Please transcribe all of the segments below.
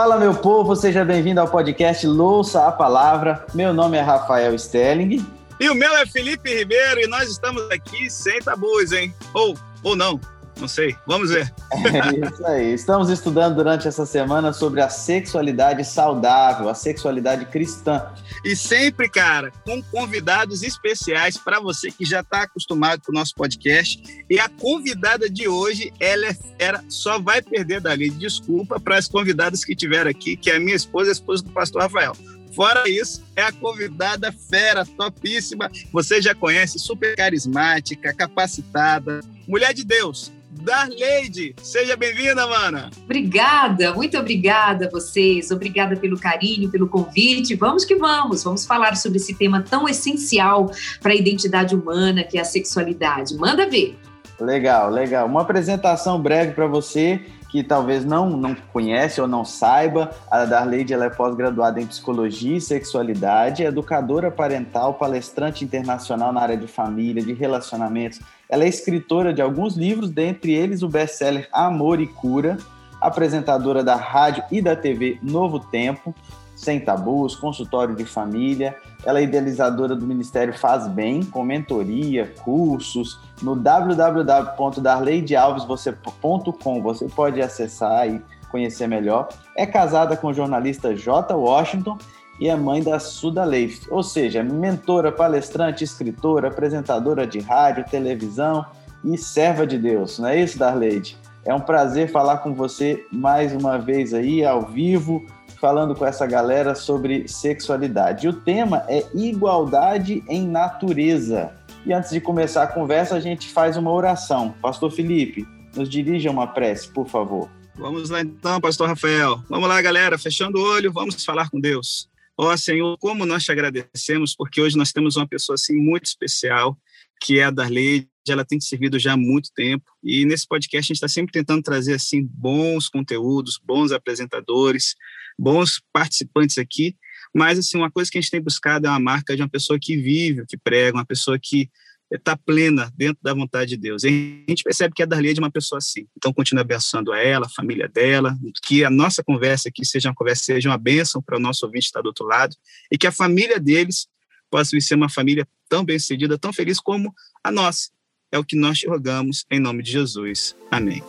Fala, meu povo, seja bem-vindo ao podcast Louça a Palavra. Meu nome é Rafael Stelling. E o meu é Felipe Ribeiro e nós estamos aqui sem tabus, hein? Ou, ou não. Não sei, vamos ver. É isso aí. Estamos estudando durante essa semana sobre a sexualidade saudável, a sexualidade cristã. E sempre, cara, com convidados especiais para você que já está acostumado com o nosso podcast. E a convidada de hoje, ela é fera, só vai perder dali. Desculpa para as convidadas que tiveram aqui, que é a minha esposa, a esposa do pastor Rafael. Fora isso, é a convidada fera, topíssima. Você já conhece, super carismática, capacitada, mulher de Deus Darleide. Seja bem-vinda, mana. Obrigada, muito obrigada a vocês. Obrigada pelo carinho, pelo convite. Vamos que vamos. Vamos falar sobre esse tema tão essencial para a identidade humana, que é a sexualidade. Manda ver. Legal, legal. Uma apresentação breve para você que talvez não, não conhece ou não saiba, a Darleide ela é pós-graduada em Psicologia e Sexualidade, educadora parental, palestrante internacional na área de família, de relacionamentos. Ela é escritora de alguns livros, dentre eles o best-seller Amor e Cura, apresentadora da rádio e da TV Novo Tempo, Sem Tabus, Consultório de Família, ela é idealizadora do Ministério Faz Bem, com mentoria, cursos. No www.darleidealves.com você pode acessar e conhecer melhor. É casada com o jornalista J. Washington e é mãe da Suda Leif, ou seja, mentora, palestrante, escritora, apresentadora de rádio, televisão e serva de Deus. Não é isso, Darleide? É um prazer falar com você mais uma vez aí, ao vivo, falando com essa galera sobre sexualidade. O tema é igualdade em natureza. E antes de começar a conversa, a gente faz uma oração. Pastor Felipe, nos dirija uma prece, por favor. Vamos lá então, Pastor Rafael. Vamos lá, galera, fechando o olho, vamos falar com Deus. Ó oh, Senhor, como nós te agradecemos, porque hoje nós temos uma pessoa assim muito especial, que é a Darley. Ela tem te servido já há muito tempo e nesse podcast a gente está sempre tentando trazer assim bons conteúdos, bons apresentadores, bons participantes aqui, mas assim uma coisa que a gente tem buscado é uma marca de uma pessoa que vive, que prega, uma pessoa que está plena dentro da vontade de Deus. E a gente percebe que a Darlia é de uma pessoa assim. Então, continue abençoando a ela, a família dela, que a nossa conversa aqui seja uma conversa, seja uma bênção para o nosso ouvinte estar do outro lado, e que a família deles possa ser uma família tão bem-sucedida, tão feliz como a nossa. É o que nós te rogamos, em nome de Jesus. Amém.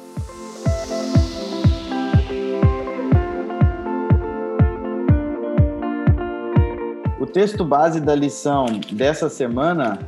O texto base da lição dessa semana,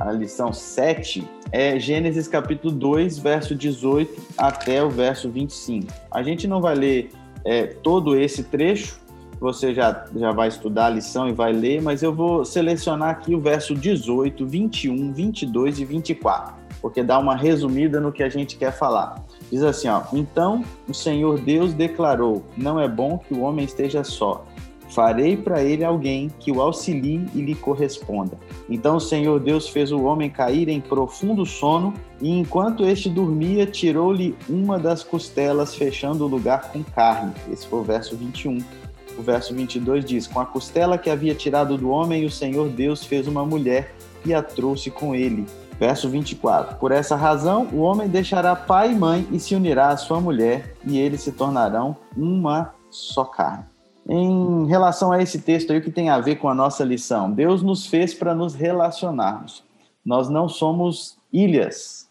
a lição 7, é Gênesis capítulo 2, verso 18 até o verso 25. A gente não vai ler é, todo esse trecho, você já, já vai estudar a lição e vai ler, mas eu vou selecionar aqui o verso 18, 21, 22 e 24, porque dá uma resumida no que a gente quer falar. Diz assim, ó: Então o Senhor Deus declarou: Não é bom que o homem esteja só. Farei para ele alguém que o auxilie e lhe corresponda. Então o Senhor Deus fez o homem cair em profundo sono, e enquanto este dormia, tirou-lhe uma das costelas, fechando o lugar com carne. Esse foi o verso 21. O verso 22 diz: Com a costela que havia tirado do homem, o Senhor Deus fez uma mulher e a trouxe com ele. Verso 24: Por essa razão, o homem deixará pai e mãe e se unirá à sua mulher, e eles se tornarão uma só carne. Em relação a esse texto aí, o que tem a ver com a nossa lição? Deus nos fez para nos relacionarmos. Nós não somos ilhas.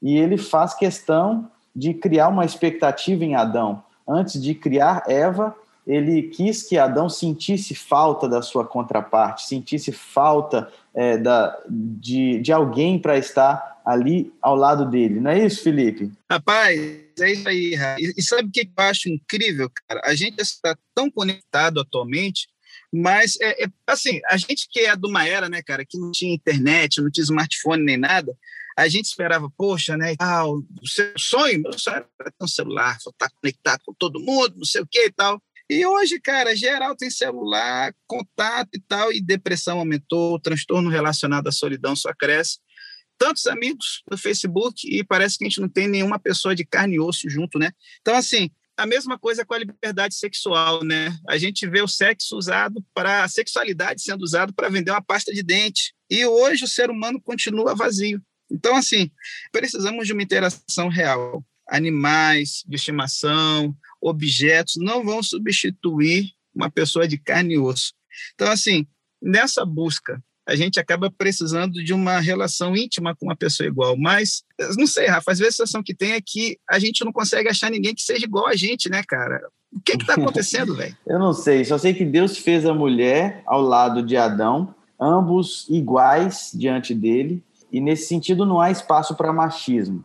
E ele faz questão de criar uma expectativa em Adão. Antes de criar Eva, ele quis que Adão sentisse falta da sua contraparte, sentisse falta é, da, de, de alguém para estar ali ao lado dele. Não é isso, Felipe? Rapaz, é isso aí. E sabe o que eu acho incrível, cara? A gente está tão conectado atualmente, mas é, é, assim, a gente que é de uma era, né, cara, que não tinha internet, não tinha smartphone nem nada, a gente esperava, poxa, né, tal, o seu sonho, meu sonho era ter um celular, estar tá conectado com todo mundo, não sei o que e tal. E hoje, cara, geral tem celular, contato e tal, e depressão aumentou, transtorno relacionado à solidão só cresce. Tantos amigos no Facebook e parece que a gente não tem nenhuma pessoa de carne e osso junto, né? Então, assim, a mesma coisa com a liberdade sexual, né? A gente vê o sexo usado para a sexualidade sendo usado para vender uma pasta de dente. E hoje o ser humano continua vazio. Então, assim, precisamos de uma interação real. Animais de estimação, objetos, não vão substituir uma pessoa de carne e osso. Então, assim, nessa busca, a gente acaba precisando de uma relação íntima com uma pessoa igual. Mas, não sei, Rafa, às vezes a sensação que tem é que a gente não consegue achar ninguém que seja igual a gente, né, cara? O que está acontecendo, velho? Eu não sei, só sei que Deus fez a mulher ao lado de Adão, ambos iguais diante dele, e nesse sentido não há espaço para machismo.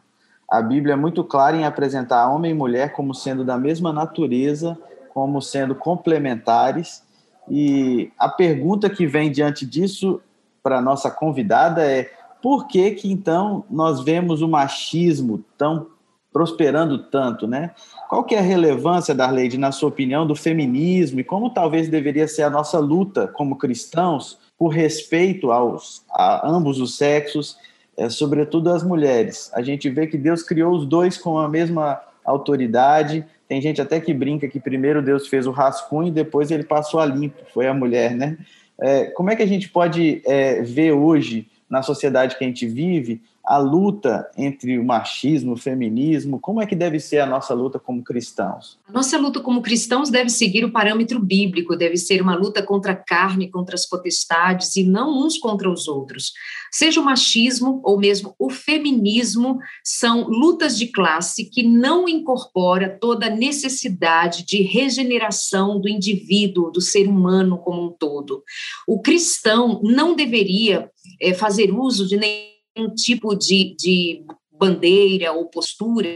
A Bíblia é muito clara em apresentar homem e mulher como sendo da mesma natureza, como sendo complementares. E a pergunta que vem diante disso para a nossa convidada é por que que então nós vemos o machismo tão prosperando tanto, né? Qual que é a relevância, Darleide, na sua opinião, do feminismo e como talvez deveria ser a nossa luta como cristãos por respeito aos, a ambos os sexos, é, sobretudo as mulheres? A gente vê que Deus criou os dois com a mesma autoridade. Tem gente até que brinca que primeiro Deus fez o rascunho e depois ele passou a limpo, foi a mulher, né? É, como é que a gente pode é, ver hoje, na sociedade que a gente vive, a luta entre o machismo, o feminismo, como é que deve ser a nossa luta como cristãos? A nossa luta como cristãos deve seguir o parâmetro bíblico, deve ser uma luta contra a carne, contra as potestades e não uns contra os outros. Seja o machismo ou mesmo o feminismo, são lutas de classe que não incorpora toda a necessidade de regeneração do indivíduo, do ser humano como um todo. O cristão não deveria é, fazer uso de nenhum um tipo de, de bandeira ou postura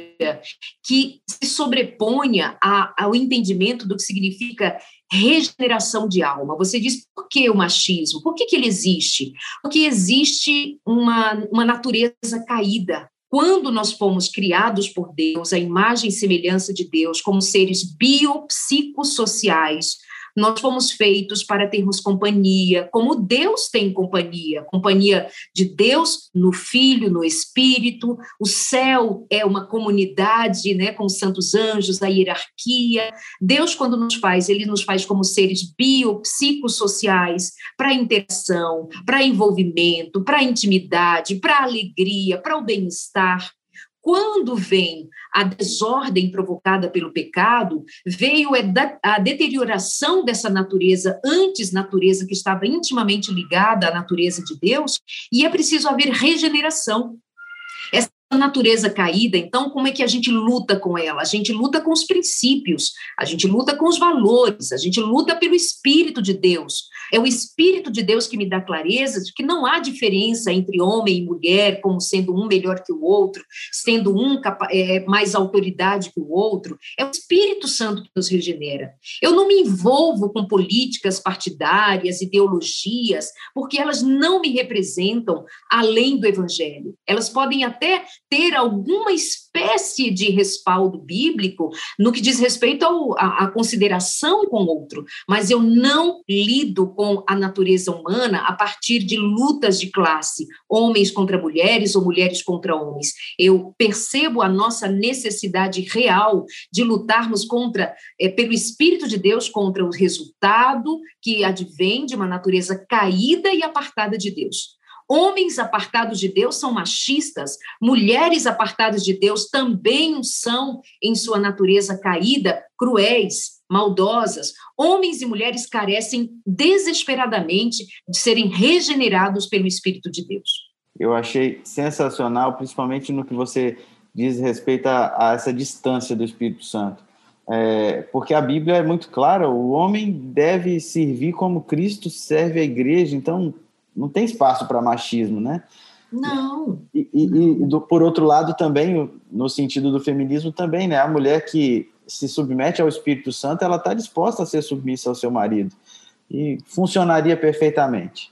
que se sobreponha a, ao entendimento do que significa regeneração de alma. Você diz por que o machismo? Por que, que ele existe? Porque existe uma, uma natureza caída. Quando nós fomos criados por Deus, a imagem e semelhança de Deus, como seres biopsicossociais, nós fomos feitos para termos companhia, como Deus tem companhia, companhia de Deus no Filho, no Espírito. O céu é uma comunidade, né, com os santos anjos, a hierarquia. Deus, quando nos faz, ele nos faz como seres biopsicossociais para interação, para envolvimento, para intimidade, para alegria, para o bem-estar. Quando vem a desordem provocada pelo pecado, veio a deterioração dessa natureza, antes natureza que estava intimamente ligada à natureza de Deus, e é preciso haver regeneração natureza caída, então, como é que a gente luta com ela? A gente luta com os princípios, a gente luta com os valores, a gente luta pelo Espírito de Deus. É o Espírito de Deus que me dá clareza de que não há diferença entre homem e mulher, como sendo um melhor que o outro, sendo um é, mais autoridade que o outro. É o Espírito Santo que nos regenera. Eu não me envolvo com políticas partidárias, ideologias, porque elas não me representam além do Evangelho. Elas podem até ter alguma espécie de respaldo bíblico no que diz respeito à consideração com o outro, mas eu não lido com a natureza humana a partir de lutas de classe, homens contra mulheres ou mulheres contra homens. Eu percebo a nossa necessidade real de lutarmos contra, é, pelo Espírito de Deus, contra o resultado que advém de uma natureza caída e apartada de Deus. Homens apartados de Deus são machistas, mulheres apartadas de Deus também são, em sua natureza caída, cruéis, maldosas. Homens e mulheres carecem desesperadamente de serem regenerados pelo Espírito de Deus. Eu achei sensacional, principalmente no que você diz respeito a, a essa distância do Espírito Santo. É, porque a Bíblia é muito clara: o homem deve servir como Cristo serve a igreja. Então, não tem espaço para machismo, né? Não. E, e, e do, por outro lado, também, no sentido do feminismo, também, né? A mulher que se submete ao Espírito Santo, ela está disposta a ser submissa ao seu marido. E funcionaria perfeitamente.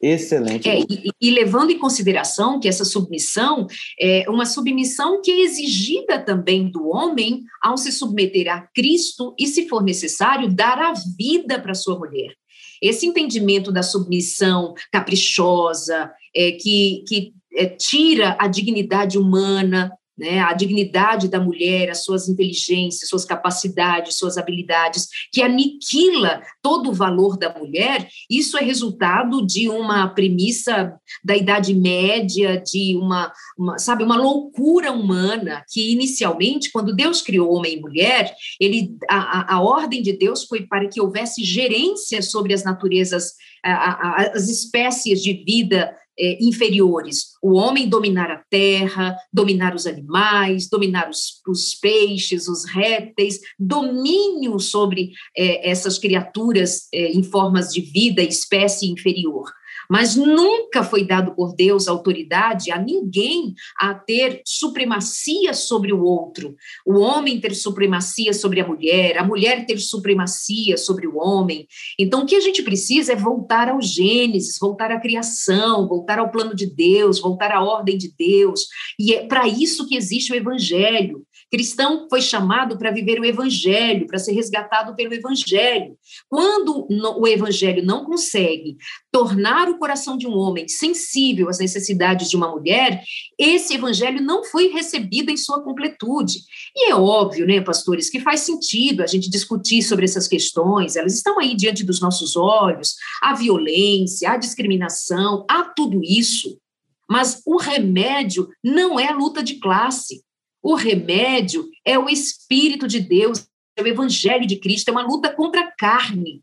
Excelente. É, e, e, levando em consideração que essa submissão é uma submissão que é exigida também do homem ao se submeter a Cristo e, se for necessário, dar a vida para sua mulher. Esse entendimento da submissão caprichosa, é, que, que é, tira a dignidade humana, né, a dignidade da mulher, as suas inteligências, suas capacidades, suas habilidades, que aniquila todo o valor da mulher, isso é resultado de uma premissa da Idade Média, de uma, uma sabe, uma loucura humana, que inicialmente, quando Deus criou homem e mulher, ele, a, a, ordem de Deus foi para que houvesse gerência sobre as naturezas, a, a, as espécies de vida é, inferiores. O homem dominar a terra, dominar os animais, dominar os, os peixes, os répteis, domínio sobre é, essas criaturas é, em formas de vida, espécie inferior. Mas nunca foi dado por Deus autoridade a ninguém a ter supremacia sobre o outro. O homem ter supremacia sobre a mulher, a mulher ter supremacia sobre o homem. Então, o que a gente precisa é voltar ao Gênesis, voltar à criação, voltar ao plano de Deus, voltar à ordem de Deus. E é para isso que existe o Evangelho. Cristão foi chamado para viver o evangelho, para ser resgatado pelo evangelho. Quando o evangelho não consegue tornar o coração de um homem sensível às necessidades de uma mulher, esse evangelho não foi recebido em sua completude. E é óbvio, né, pastores, que faz sentido a gente discutir sobre essas questões, elas estão aí diante dos nossos olhos, a violência, a discriminação, há tudo isso. Mas o remédio não é a luta de classe. O remédio é o Espírito de Deus, é o Evangelho de Cristo, é uma luta contra a carne.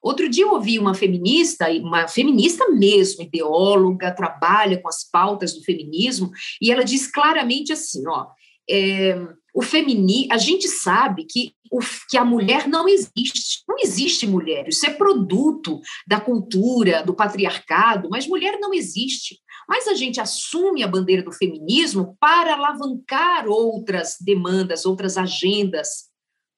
Outro dia eu ouvi uma feminista, uma feminista mesmo, ideóloga, trabalha com as pautas do feminismo, e ela diz claramente assim: ó, é, o feminismo, a gente sabe que, que a mulher não existe, não existe mulher, isso é produto da cultura, do patriarcado, mas mulher não existe. Mas a gente assume a bandeira do feminismo para alavancar outras demandas, outras agendas,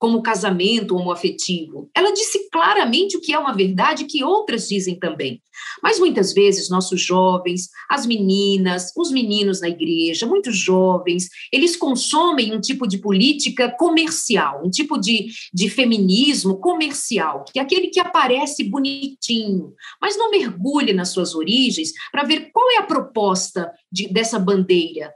como casamento homoafetivo. Ela disse claramente o que é uma verdade que outras dizem também. Mas muitas vezes nossos jovens, as meninas, os meninos na igreja, muitos jovens, eles consomem um tipo de política comercial, um tipo de, de feminismo comercial, que é aquele que aparece bonitinho, mas não mergulha nas suas origens para ver qual é a proposta de, dessa bandeira.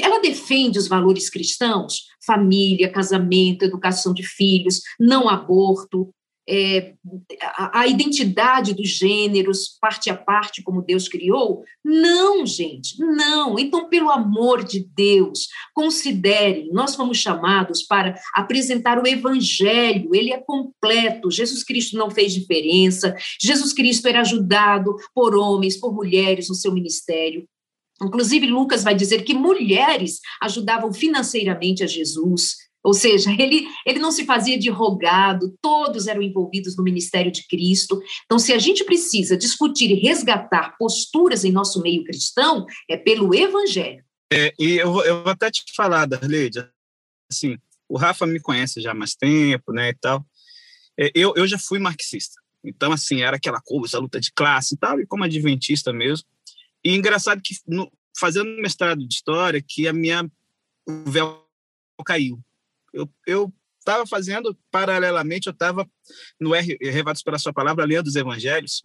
Ela defende os valores cristãos, família, casamento, educação de filhos, não aborto, é, a, a, identidade dos gêneros, parte a parte, como Deus criou? Não, gente, não. Então, pelo amor de Deus, considerem, nós fomos chamados para apresentar o Evangelho, ele é completo. Jesus Cristo não fez diferença, Jesus Cristo era ajudado por homens, por mulheres no seu ministério. Inclusive, Lucas vai dizer que mulheres ajudavam financeiramente a Jesus, ou seja, ele, ele não se fazia de rogado, todos eram envolvidos no ministério de Cristo. Então, se a gente precisa discutir e resgatar posturas em nosso meio cristão, é pelo Evangelho. É, e eu, eu vou até te falar, Darleide, assim, o Rafa me conhece já há mais tempo, né, e tal. É, eu, eu já fui marxista. Então, assim, era aquela coisa, luta de classe e tal, e como adventista mesmo, e engraçado que, no, fazendo mestrado de história, que a minha o véu caiu. Eu estava fazendo, paralelamente, eu estava no R, Revados pela Sua Palavra, lendo os Evangelhos,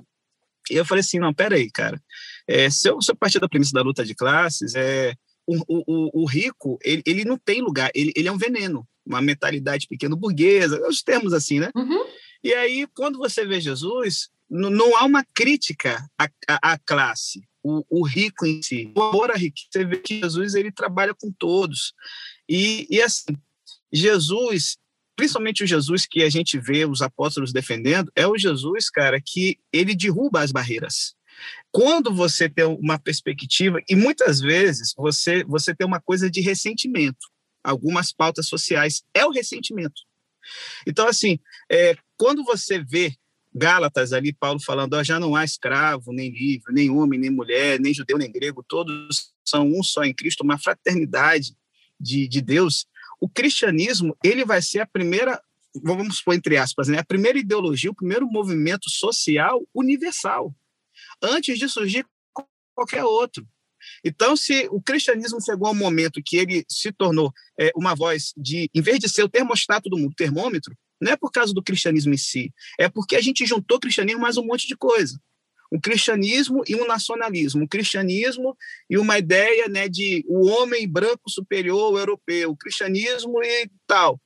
e eu falei assim, não, peraí, cara, é, se, eu, se eu partir da premissa da luta de classes, é, o, o, o rico, ele, ele não tem lugar, ele, ele é um veneno, uma mentalidade pequeno burguesa, os termos assim, né? Uhum. E aí, quando você vê Jesus, não há uma crítica à, à, à classe, o, o, rico em si. O amor à riqueza, você vê que Jesus ele trabalha com todos. E, e assim, Jesus, principalmente o Jesus que a gente vê os apóstolos defendendo, é o Jesus, cara, que ele derruba as barreiras. Quando você tem uma perspectiva, e muitas vezes você, você tem uma coisa de ressentimento, algumas pautas sociais, é o ressentimento. Então, assim, é, quando você vê Gálatas ali, Paulo falando, ó, já não há escravo, nem livre, nem homem, nem mulher, nem judeu, nem grego, todos são um só em Cristo, uma fraternidade de, de Deus. O cristianismo, ele vai ser a primeira, vamos pôr entre aspas, né, a primeira ideologia, o primeiro movimento social universal, antes de surgir qualquer outro. Então, se o cristianismo chegou ao momento que ele se tornou é, uma voz de, em vez de ser o termostato do mundo, termômetro, não é por causa do cristianismo em si, é porque a gente juntou cristianismo mais um monte de coisa. um cristianismo e um nacionalismo, um cristianismo e uma ideia né, de o homem branco superior europeu, o cristianismo e tal.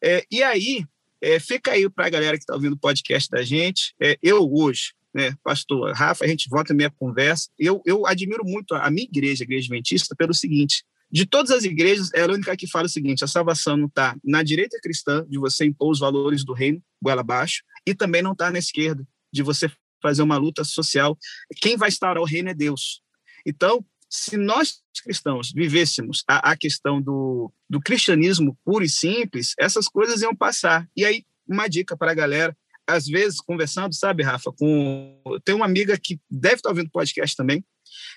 É, e aí, é, fica aí para a galera que está ouvindo o podcast da gente. É, eu hoje, né, pastor Rafa, a gente volta a minha conversa. Eu, eu admiro muito a, a minha igreja, a Igreja Adventista, pelo seguinte: de todas as igrejas, é a única que fala o seguinte: a salvação não está na direita cristã, de você impor os valores do reino, goela abaixo, e também não está na esquerda, de você fazer uma luta social. Quem vai instaurar o reino é Deus. Então, se nós cristãos vivêssemos a, a questão do, do cristianismo puro e simples, essas coisas iam passar. E aí, uma dica para a galera, às vezes, conversando, sabe, Rafa, com. Tem uma amiga que deve estar ouvindo o podcast também,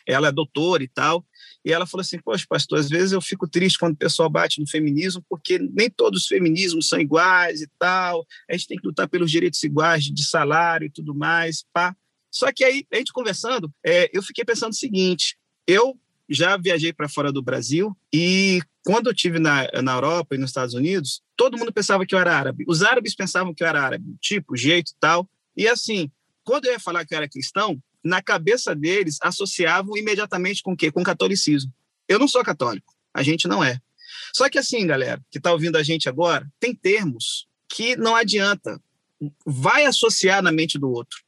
ela é doutora e tal, e ela falou assim: Poxa, pastor, às vezes eu fico triste quando o pessoal bate no feminismo, porque nem todos os feminismos são iguais e tal, a gente tem que lutar pelos direitos iguais de salário e tudo mais, pá. Só que aí, a gente conversando, é, eu fiquei pensando o seguinte: eu já viajei para fora do Brasil e quando eu tive na, na Europa e nos Estados Unidos, todo mundo pensava que eu era árabe. Os árabes pensavam que eu era árabe, tipo, jeito e tal. E assim, quando eu ia falar que eu era cristão, na cabeça deles, associavam imediatamente com o quê? Com o catolicismo. Eu não sou católico, a gente não é. Só que assim, galera, que está ouvindo a gente agora, tem termos que não adianta, vai associar na mente do outro.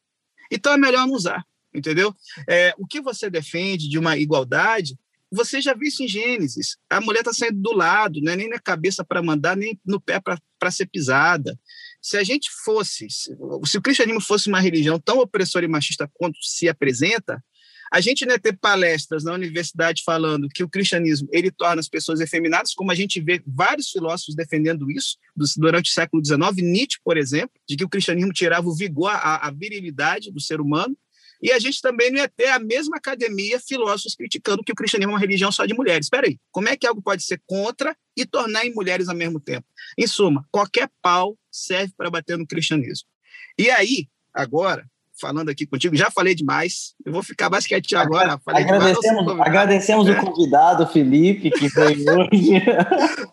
Então é melhor não usar, entendeu? É, o que você defende de uma igualdade, você já viu isso em Gênesis. A mulher está saindo do lado, né? nem na cabeça para mandar, nem no pé para ser pisada se a gente fosse, se o cristianismo fosse uma religião tão opressora e machista quanto se apresenta, a gente não ia ter palestras na universidade falando que o cristianismo ele torna as pessoas efeminadas, como a gente vê vários filósofos defendendo isso durante o século XIX, Nietzsche, por exemplo, de que o cristianismo tirava o vigor, a, a virilidade do ser humano, e a gente também não ia ter a mesma academia, filósofos criticando que o cristianismo é uma religião só de mulheres. Espera aí, como é que algo pode ser contra e tornar em mulheres ao mesmo tempo? Em suma, qualquer pau serve para bater no cristianismo. E aí, agora, falando aqui contigo, já falei demais, eu vou ficar mais quietinho agora. agradecemos demais, agradecemos o convidado, Felipe, que veio hoje.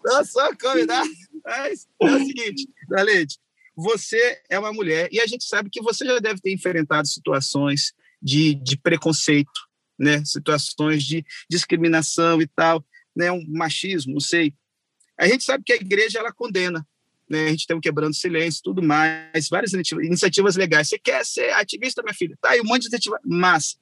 Não sou convidado, mas é o seguinte, Dalete, você é uma mulher e a gente sabe que você já deve ter enfrentado situações de, de preconceito, né? situações de discriminação e tal, né? um machismo, não sei. A gente sabe que a igreja ela condena, né? a gente tem um quebrando silêncio, tudo mais, várias iniciativas legais. Você quer ser ativista, minha filha? Tá aí um monte de iniciativa massa.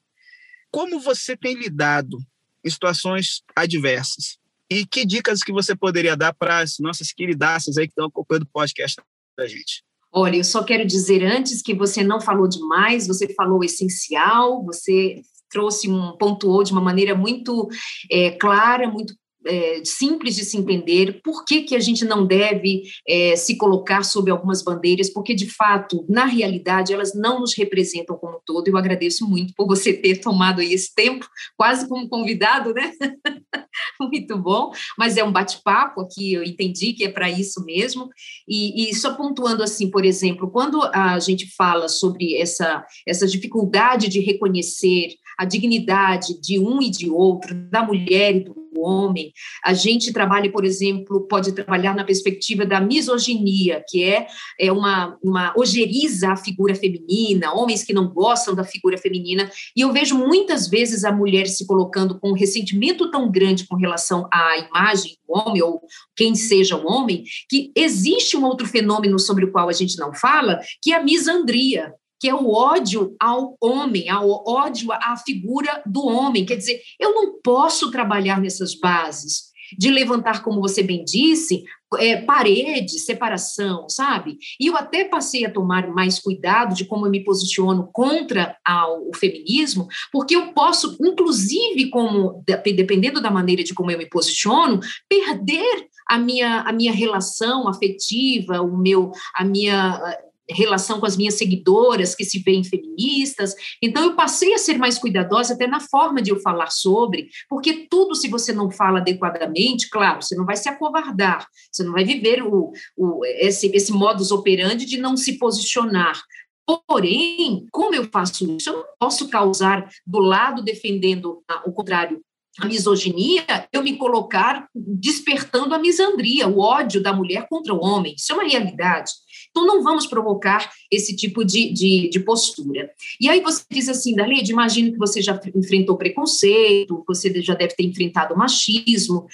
Como você tem lidado em situações adversas? E que dicas que você poderia dar para as nossas queridaças aí que estão acompanhando o podcast da gente? Olha, eu só quero dizer antes que você não falou demais, você falou o essencial, você trouxe um pontuou de uma maneira muito é, clara, muito é, simples de se entender, por que, que a gente não deve é, se colocar sob algumas bandeiras, porque, de fato, na realidade, elas não nos representam como um todo. Eu agradeço muito por você ter tomado esse tempo, quase como convidado, né? muito bom, mas é um bate-papo aqui, eu entendi que é para isso mesmo. E, e, só pontuando assim, por exemplo, quando a gente fala sobre essa, essa dificuldade de reconhecer a dignidade de um e de outro, da mulher e do homem. A gente trabalha, por exemplo, pode trabalhar na perspectiva da misoginia, que é, é uma, uma ojeriza a figura feminina, homens que não gostam da figura feminina. E eu vejo muitas vezes a mulher se colocando com um ressentimento tão grande com relação à imagem do homem, ou quem seja o homem, que existe um outro fenômeno sobre o qual a gente não fala, que é a misandria que é o ódio ao homem, ao ódio à figura do homem. Quer dizer, eu não posso trabalhar nessas bases de levantar, como você bem disse, é, parede, separação, sabe? E eu até passei a tomar mais cuidado de como eu me posiciono contra ao, o feminismo, porque eu posso, inclusive, como dependendo da maneira de como eu me posiciono, perder a minha, a minha relação afetiva, o meu, a minha relação com as minhas seguidoras que se veem feministas. Então, eu passei a ser mais cuidadosa até na forma de eu falar sobre, porque tudo, se você não fala adequadamente, claro, você não vai se acovardar, você não vai viver o, o, esse, esse modus operandi de não se posicionar. Porém, como eu faço isso, eu não posso causar do lado defendendo o contrário a misoginia, eu me colocar despertando a misandria, o ódio da mulher contra o homem. Isso é uma realidade. Então, não vamos provocar esse tipo de, de, de postura. E aí você diz assim, Darlene, imagino que você já enfrentou preconceito, você já deve ter enfrentado machismo.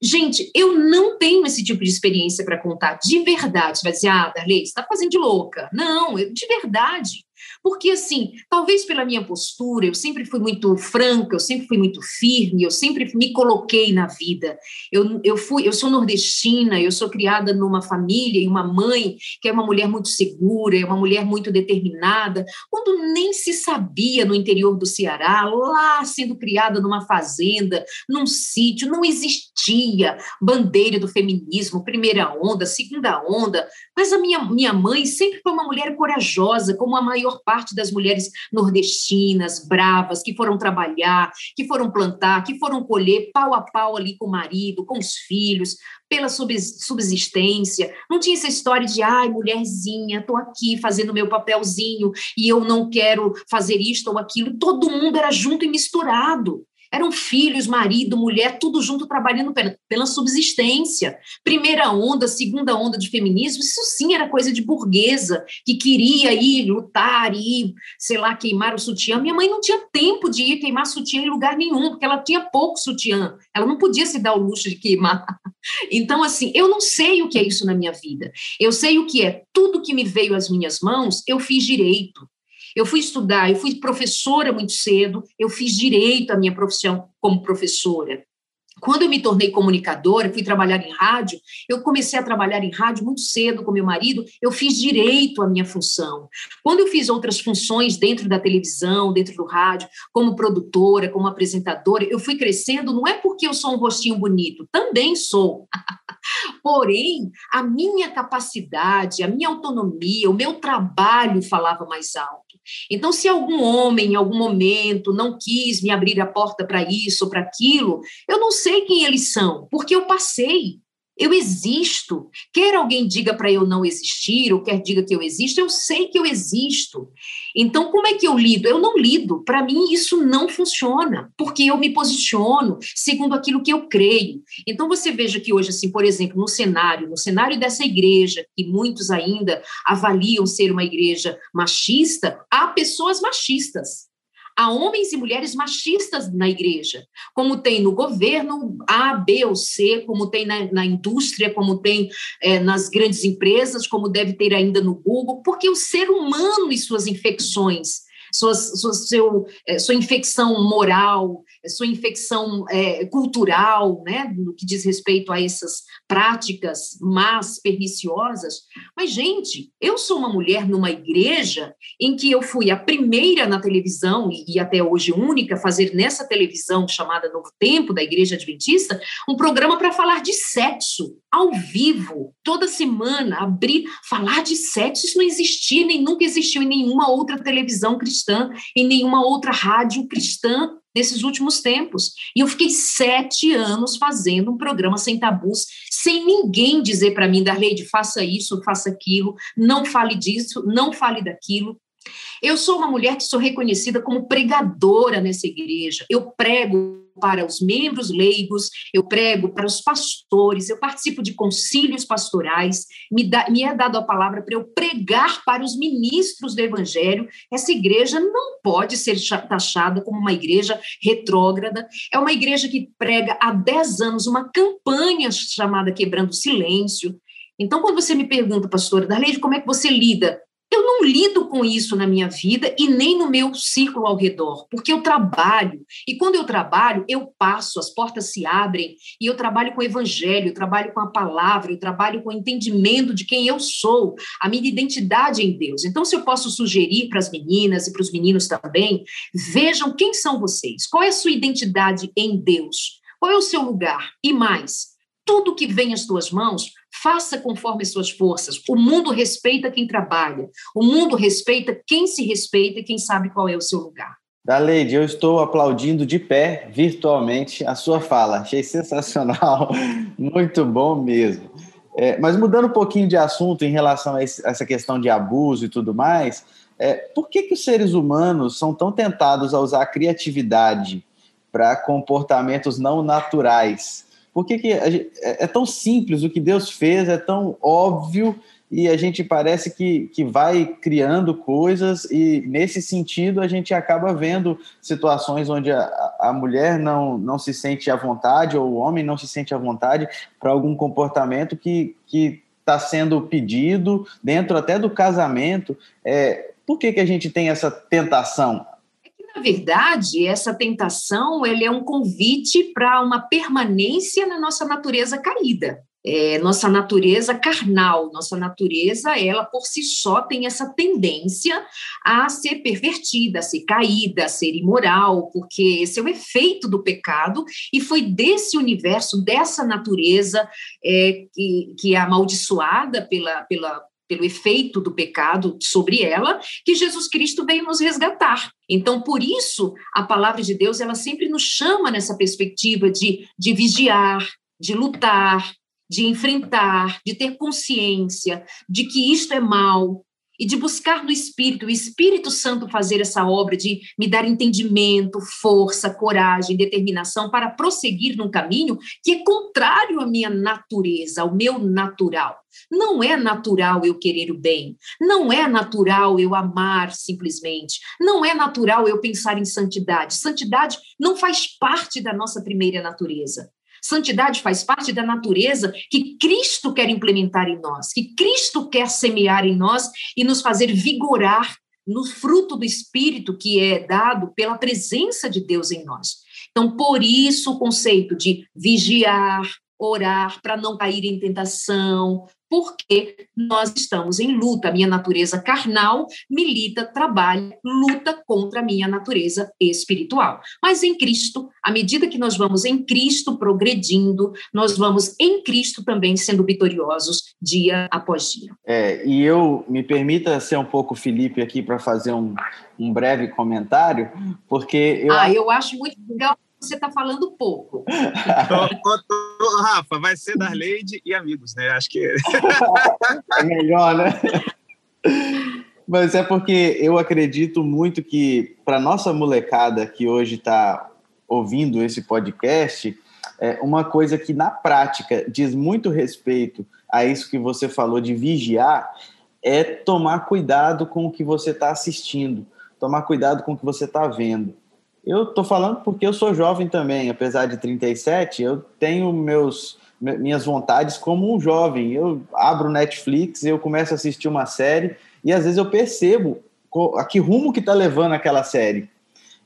Gente, eu não tenho esse tipo de experiência para contar de verdade. Você vai dizer, ah, Darley, você está fazendo de louca. Não, eu, de verdade. Porque, assim, talvez pela minha postura, eu sempre fui muito franca, eu sempre fui muito firme, eu sempre me coloquei na vida. Eu, eu, fui, eu sou nordestina, eu sou criada numa família e uma mãe que é uma mulher muito segura, é uma mulher muito determinada, quando nem se sabia no interior do Ceará, lá sendo criada numa fazenda, num sítio, não existia bandeira do feminismo, primeira onda, segunda onda, mas a minha, minha mãe sempre foi uma mulher corajosa, como a maior parte das mulheres nordestinas, bravas, que foram trabalhar, que foram plantar, que foram colher pau a pau ali com o marido, com os filhos, pela subsistência. Não tinha essa história de, ai, mulherzinha, estou aqui fazendo meu papelzinho e eu não quero fazer isto ou aquilo. Todo mundo era junto e misturado. Eram filhos, marido, mulher, tudo junto trabalhando pela, pela subsistência. Primeira onda, segunda onda de feminismo, isso sim era coisa de burguesa, que queria ir lutar, ir, sei lá, queimar o sutiã. Minha mãe não tinha tempo de ir queimar sutiã em lugar nenhum, porque ela tinha pouco sutiã. Ela não podia se dar o luxo de queimar. Então, assim, eu não sei o que é isso na minha vida. Eu sei o que é tudo que me veio às minhas mãos, eu fiz direito. Eu fui estudar, eu fui professora muito cedo, eu fiz direito à minha profissão como professora. Quando eu me tornei comunicadora, fui trabalhar em rádio, eu comecei a trabalhar em rádio muito cedo com meu marido, eu fiz direito à minha função. Quando eu fiz outras funções dentro da televisão, dentro do rádio, como produtora, como apresentadora, eu fui crescendo, não é porque eu sou um rostinho bonito, também sou. Porém, a minha capacidade, a minha autonomia, o meu trabalho falava mais alto. Então, se algum homem, em algum momento, não quis me abrir a porta para isso ou para aquilo, eu não sei quem eles são, porque eu passei. Eu existo. Quer alguém diga para eu não existir, ou quer diga que eu existo, eu sei que eu existo. Então, como é que eu lido? Eu não lido. Para mim, isso não funciona, porque eu me posiciono segundo aquilo que eu creio. Então, você veja que hoje, assim, por exemplo, no cenário, no cenário dessa igreja, que muitos ainda avaliam ser uma igreja machista, há pessoas machistas. Há homens e mulheres machistas na igreja, como tem no governo A, B ou C, como tem na, na indústria, como tem é, nas grandes empresas, como deve ter ainda no Google, porque o ser humano e suas infecções sua, seu, é, sua infecção moral, sua infecção é, cultural, né, no que diz respeito a essas práticas más, perniciosas. Mas, gente, eu sou uma mulher numa igreja em que eu fui a primeira na televisão, e, e até hoje única, a fazer nessa televisão chamada Novo Tempo, da Igreja Adventista, um programa para falar de sexo, ao vivo, toda semana, abrir, falar de sexo, isso não existia, nem nunca existiu em nenhuma outra televisão cristã, em nenhuma outra rádio cristã nesses últimos tempos. E eu fiquei sete anos fazendo um programa sem tabus, sem ninguém dizer para mim, Darleide, faça isso, faça aquilo, não fale disso, não fale daquilo. Eu sou uma mulher que sou reconhecida como pregadora nessa igreja. Eu prego para os membros leigos, eu prego para os pastores, eu participo de concílios pastorais, me, dá, me é dado a palavra para eu pregar para os ministros do evangelho. Essa igreja não pode ser taxada como uma igreja retrógrada, é uma igreja que prega há 10 anos uma campanha chamada Quebrando Silêncio. Então, quando você me pergunta, pastora Darleide, como é que você lida eu não lido com isso na minha vida e nem no meu círculo ao redor, porque eu trabalho. E quando eu trabalho, eu passo, as portas se abrem, e eu trabalho com o evangelho, eu trabalho com a palavra, eu trabalho com o entendimento de quem eu sou, a minha identidade em Deus. Então, se eu posso sugerir para as meninas e para os meninos também, vejam quem são vocês, qual é a sua identidade em Deus, qual é o seu lugar, e mais, tudo que vem às tuas mãos, faça conforme suas forças. O mundo respeita quem trabalha, o mundo respeita quem se respeita e quem sabe qual é o seu lugar. Da Leide, eu estou aplaudindo de pé, virtualmente, a sua fala. Achei sensacional, muito bom mesmo. É, mas mudando um pouquinho de assunto em relação a esse, essa questão de abuso e tudo mais, é, por que, que os seres humanos são tão tentados a usar a criatividade para comportamentos não naturais? Por que, que gente, é, é tão simples o que Deus fez, é tão óbvio e a gente parece que, que vai criando coisas e nesse sentido a gente acaba vendo situações onde a, a mulher não, não se sente à vontade ou o homem não se sente à vontade para algum comportamento que está sendo pedido dentro até do casamento. É, por que, que a gente tem essa tentação? Na verdade, essa tentação ele é um convite para uma permanência na nossa natureza caída. É, nossa natureza carnal, nossa natureza, ela por si só tem essa tendência a ser pervertida, a ser caída, a ser imoral, porque esse é o efeito do pecado, e foi desse universo, dessa natureza é, que, que é amaldiçoada pela, pela, pelo efeito do pecado sobre ela, que Jesus Cristo veio nos resgatar. Então, por isso, a palavra de Deus, ela sempre nos chama nessa perspectiva de, de vigiar, de lutar, de enfrentar, de ter consciência de que isto é mal e de buscar no Espírito, o Espírito Santo fazer essa obra de me dar entendimento, força, coragem, determinação para prosseguir num caminho que é contrário à minha natureza, ao meu natural. Não é natural eu querer o bem, não é natural eu amar simplesmente, não é natural eu pensar em santidade. Santidade não faz parte da nossa primeira natureza. Santidade faz parte da natureza que Cristo quer implementar em nós, que Cristo quer semear em nós e nos fazer vigorar no fruto do Espírito que é dado pela presença de Deus em nós. Então, por isso o conceito de vigiar, orar para não cair em tentação, porque nós estamos em luta. A minha natureza carnal milita, trabalha, luta contra a minha natureza espiritual. Mas em Cristo, à medida que nós vamos em Cristo progredindo, nós vamos em Cristo também sendo vitoriosos dia após dia. É, e eu me permita ser um pouco Felipe aqui para fazer um, um breve comentário, porque eu. Ah, eu acho muito legal você está falando pouco. Rafa, vai ser Darleide e amigos, né? Acho que. é melhor, né? Mas é porque eu acredito muito que, para nossa molecada que hoje está ouvindo esse podcast, é uma coisa que na prática diz muito respeito a isso que você falou de vigiar é tomar cuidado com o que você está assistindo, tomar cuidado com o que você está vendo. Eu estou falando porque eu sou jovem também, apesar de 37, eu tenho meus minhas vontades como um jovem. Eu abro Netflix, eu começo a assistir uma série e às vezes eu percebo a que rumo que está levando aquela série.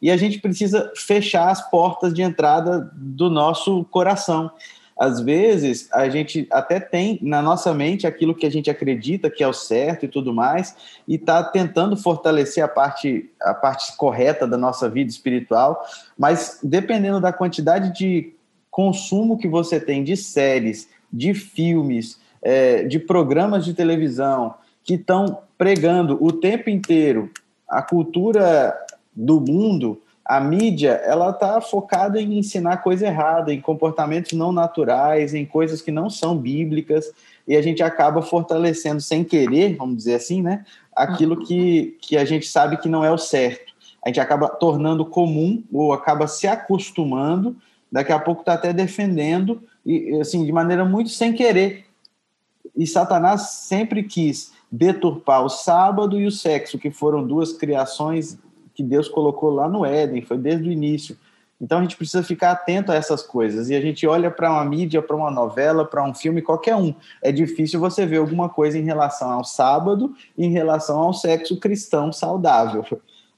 E a gente precisa fechar as portas de entrada do nosso coração às vezes a gente até tem na nossa mente aquilo que a gente acredita que é o certo e tudo mais, e está tentando fortalecer a parte, a parte correta da nossa vida espiritual, mas dependendo da quantidade de consumo que você tem de séries, de filmes, é, de programas de televisão que estão pregando o tempo inteiro a cultura do mundo, a mídia ela está focada em ensinar coisa errada, em comportamentos não naturais, em coisas que não são bíblicas, e a gente acaba fortalecendo sem querer, vamos dizer assim, né, aquilo que, que a gente sabe que não é o certo. A gente acaba tornando comum ou acaba se acostumando, daqui a pouco está até defendendo, e assim, de maneira muito sem querer. E Satanás sempre quis deturpar o sábado e o sexo, que foram duas criações que Deus colocou lá no Éden, foi desde o início. Então a gente precisa ficar atento a essas coisas. E a gente olha para uma mídia, para uma novela, para um filme, qualquer um. É difícil você ver alguma coisa em relação ao sábado em relação ao sexo cristão saudável.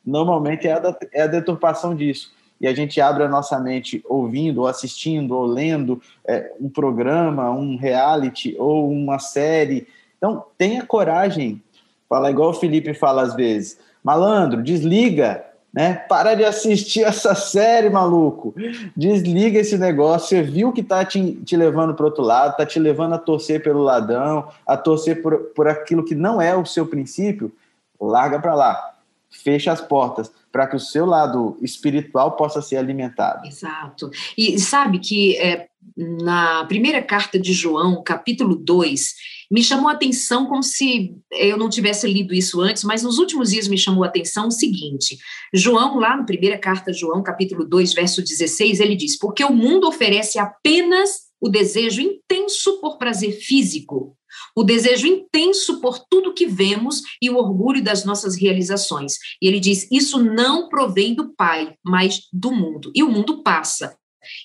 Normalmente é a, é a deturpação disso. E a gente abre a nossa mente ouvindo, ou assistindo, ou lendo é, um programa, um reality ou uma série. Então tenha coragem. Fala igual o Felipe fala às vezes Malandro, desliga, né? Para de assistir essa série, maluco. Desliga esse negócio. Você viu que tá te, te levando para outro lado, tá te levando a torcer pelo ladrão, a torcer por, por aquilo que não é o seu princípio. Larga para lá. feche as portas para que o seu lado espiritual possa ser alimentado. Exato. E sabe que é, na primeira carta de João, capítulo 2, me chamou a atenção como se eu não tivesse lido isso antes, mas nos últimos dias me chamou a atenção o seguinte: João, lá na primeira carta de João, capítulo 2, verso 16, ele diz: Porque o mundo oferece apenas o desejo intenso por prazer físico, o desejo intenso por tudo que vemos e o orgulho das nossas realizações. E ele diz: Isso não provém do Pai, mas do mundo. E o mundo passa,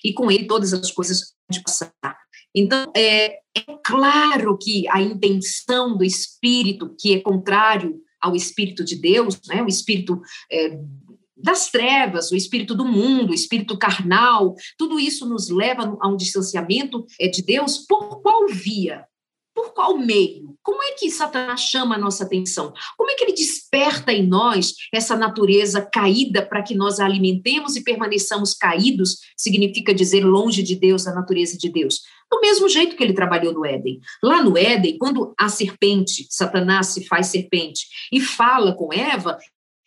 e com ele todas as coisas podem passar. Então, é, é claro que a intenção do Espírito, que é contrário ao Espírito de Deus, né, o Espírito é, das trevas, o espírito do mundo, o espírito carnal, tudo isso nos leva a um distanciamento é, de Deus por qual via? Por qual meio? Como é que Satanás chama a nossa atenção? Como é que ele desperta em nós essa natureza caída para que nós a alimentemos e permaneçamos caídos? Significa dizer longe de Deus, a natureza de Deus. Do mesmo jeito que ele trabalhou no Éden. Lá no Éden, quando a serpente, Satanás se faz serpente e fala com Eva,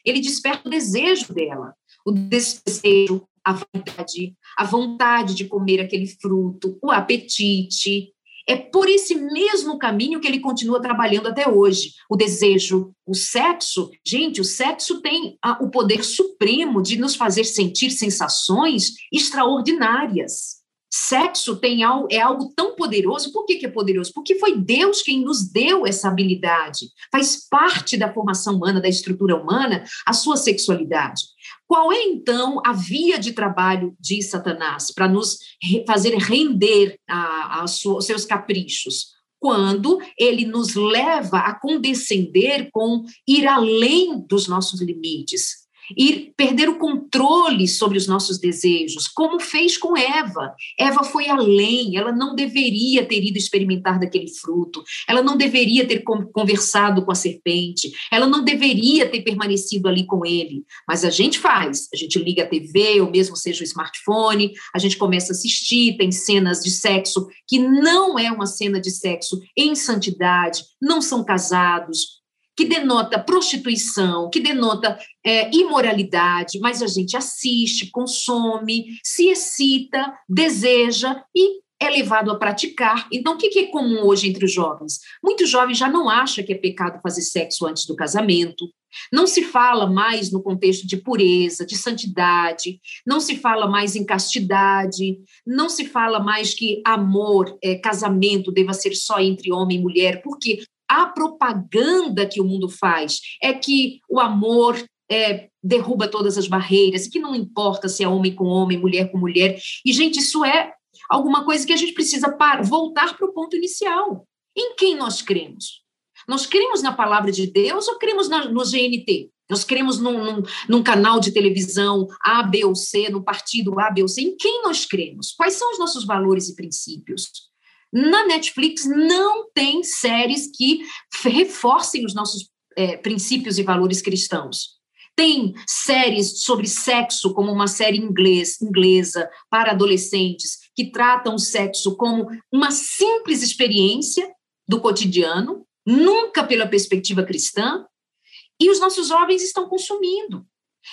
ele desperta o desejo dela, o desejo, a vontade, a vontade de comer aquele fruto, o apetite. É por esse mesmo caminho que ele continua trabalhando até hoje. O desejo, o sexo. Gente, o sexo tem o poder supremo de nos fazer sentir sensações extraordinárias. Sexo tem algo, é algo tão poderoso. Por que, que é poderoso? Porque foi Deus quem nos deu essa habilidade. Faz parte da formação humana, da estrutura humana, a sua sexualidade. Qual é, então, a via de trabalho de Satanás para nos fazer render a, a aos seus caprichos? Quando ele nos leva a condescender com ir além dos nossos limites, e perder o controle sobre os nossos desejos, como fez com Eva. Eva foi além, ela não deveria ter ido experimentar daquele fruto, ela não deveria ter conversado com a serpente, ela não deveria ter permanecido ali com ele. Mas a gente faz, a gente liga a TV, ou mesmo seja o smartphone, a gente começa a assistir, tem cenas de sexo que não é uma cena de sexo em santidade, não são casados, que denota prostituição, que denota é, imoralidade, mas a gente assiste, consome, se excita, deseja e é levado a praticar. Então, o que é comum hoje entre os jovens? Muitos jovens já não acham que é pecado fazer sexo antes do casamento. Não se fala mais no contexto de pureza, de santidade, não se fala mais em castidade, não se fala mais que amor, é, casamento deva ser só entre homem e mulher, porque a propaganda que o mundo faz é que o amor é, derruba todas as barreiras, que não importa se é homem com homem, mulher com mulher. E, gente, isso é alguma coisa que a gente precisa para, voltar para o ponto inicial. Em quem nós cremos? Nós cremos na palavra de Deus ou cremos na, no GNT? Nós cremos num, num, num, canal de televisão A, B ou C, no partido A, B ou C. Em quem nós cremos? Quais são os nossos valores e princípios? Na Netflix não tem séries que reforcem os nossos é, princípios e valores cristãos. Tem séries sobre sexo, como uma série inglês, inglesa para adolescentes, que tratam o sexo como uma simples experiência do cotidiano, nunca pela perspectiva cristã, e os nossos jovens estão consumindo.